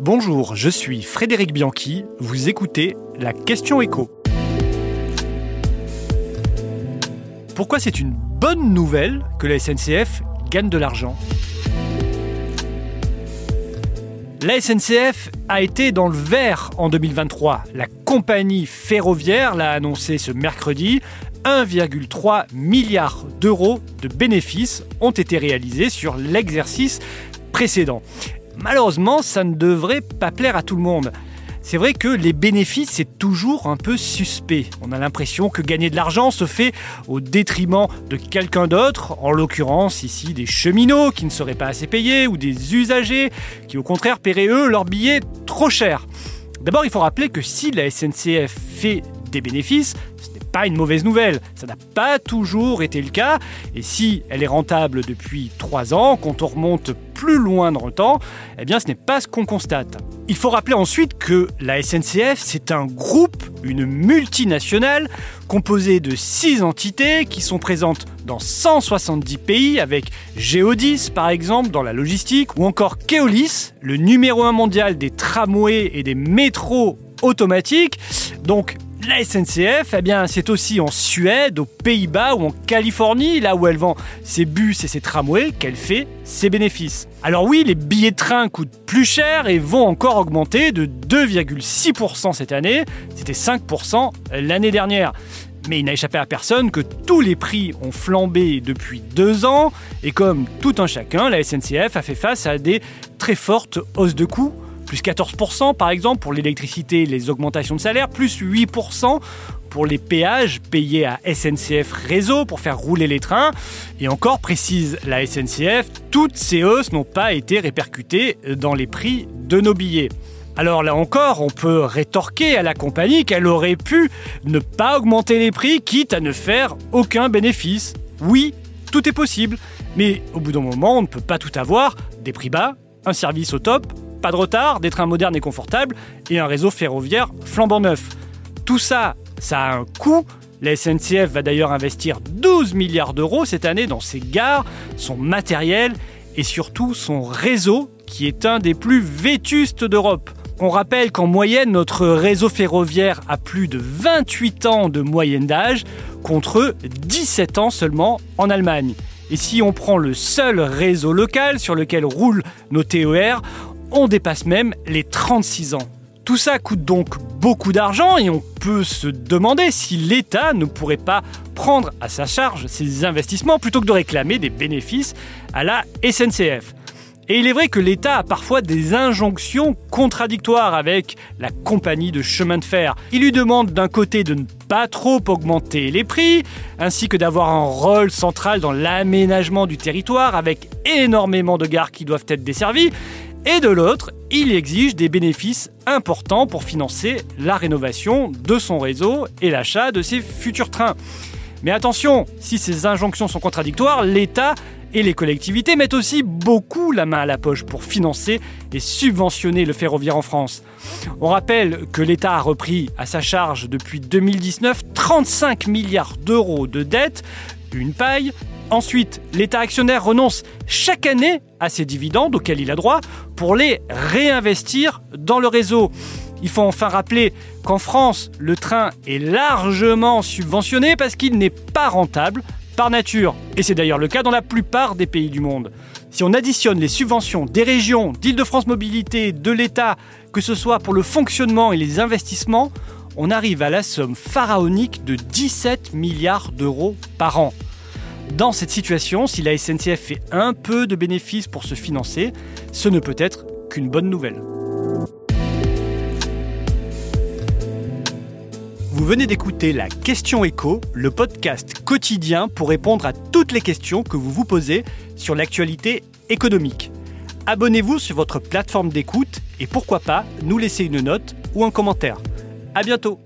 Bonjour, je suis Frédéric Bianchi, vous écoutez la question écho. Pourquoi c'est une bonne nouvelle que la SNCF gagne de l'argent? La SNCF a été dans le vert en 2023. La compagnie ferroviaire l'a annoncé ce mercredi. 1,3 milliard d'euros de bénéfices ont été réalisés sur l'exercice précédent. Malheureusement, ça ne devrait pas plaire à tout le monde. C'est vrai que les bénéfices, c'est toujours un peu suspect. On a l'impression que gagner de l'argent se fait au détriment de quelqu'un d'autre, en l'occurrence ici des cheminots qui ne seraient pas assez payés ou des usagers qui au contraire paieraient eux leurs billets trop cher. D'abord, il faut rappeler que si la SNCF fait des bénéfices, ce n'est pas une mauvaise nouvelle. Ça n'a pas toujours été le cas. Et si elle est rentable depuis 3 ans, quand on remonte plus loin dans le temps, eh bien ce n'est pas ce qu'on constate. Il faut rappeler ensuite que la SNCF, c'est un groupe, une multinationale, composée de 6 entités qui sont présentes dans 170 pays, avec Geodis par exemple dans la logistique, ou encore Keolis, le numéro 1 mondial des tramways et des métros automatiques. Donc la SNCF, eh c'est aussi en Suède, aux Pays-Bas ou en Californie, là où elle vend ses bus et ses tramways, qu'elle fait ses bénéfices. Alors oui, les billets de train coûtent plus cher et vont encore augmenter de 2,6% cette année. C'était 5% l'année dernière. Mais il n'a échappé à personne que tous les prix ont flambé depuis deux ans et comme tout un chacun, la SNCF a fait face à des très fortes hausses de coûts plus 14% par exemple pour l'électricité et les augmentations de salaire, plus 8% pour les péages payés à SNCF Réseau pour faire rouler les trains. Et encore, précise la SNCF, toutes ces hausses n'ont pas été répercutées dans les prix de nos billets. Alors là encore, on peut rétorquer à la compagnie qu'elle aurait pu ne pas augmenter les prix, quitte à ne faire aucun bénéfice. Oui, tout est possible, mais au bout d'un moment, on ne peut pas tout avoir, des prix bas, un service au top, pas de retard, des trains modernes et confortables et un réseau ferroviaire flambant neuf. Tout ça, ça a un coût. La SNCF va d'ailleurs investir 12 milliards d'euros cette année dans ses gares, son matériel et surtout son réseau qui est un des plus vétustes d'Europe. On rappelle qu'en moyenne, notre réseau ferroviaire a plus de 28 ans de moyenne d'âge contre 17 ans seulement en Allemagne. Et si on prend le seul réseau local sur lequel roulent nos TER, on dépasse même les 36 ans. Tout ça coûte donc beaucoup d'argent et on peut se demander si l'État ne pourrait pas prendre à sa charge ces investissements plutôt que de réclamer des bénéfices à la SNCF. Et il est vrai que l'État a parfois des injonctions contradictoires avec la compagnie de chemin de fer. Il lui demande d'un côté de ne pas trop augmenter les prix, ainsi que d'avoir un rôle central dans l'aménagement du territoire avec énormément de gares qui doivent être desservies, et de l'autre, il exige des bénéfices importants pour financer la rénovation de son réseau et l'achat de ses futurs trains. Mais attention, si ces injonctions sont contradictoires, l'État et les collectivités mettent aussi beaucoup la main à la poche pour financer et subventionner le ferroviaire en France. On rappelle que l'État a repris à sa charge depuis 2019 35 milliards d'euros de dettes, une paille. Ensuite, l'État actionnaire renonce chaque année à ses dividendes auxquels il a droit pour les réinvestir dans le réseau. Il faut enfin rappeler qu'en France, le train est largement subventionné parce qu'il n'est pas rentable par nature. Et c'est d'ailleurs le cas dans la plupart des pays du monde. Si on additionne les subventions des régions, d'Île-de-France Mobilité, de l'État, que ce soit pour le fonctionnement et les investissements, on arrive à la somme pharaonique de 17 milliards d'euros par an. Dans cette situation, si la SNCF fait un peu de bénéfices pour se financer, ce ne peut être qu'une bonne nouvelle. Vous venez d'écouter la Question Écho, le podcast quotidien pour répondre à toutes les questions que vous vous posez sur l'actualité économique. Abonnez-vous sur votre plateforme d'écoute et pourquoi pas nous laisser une note ou un commentaire. À bientôt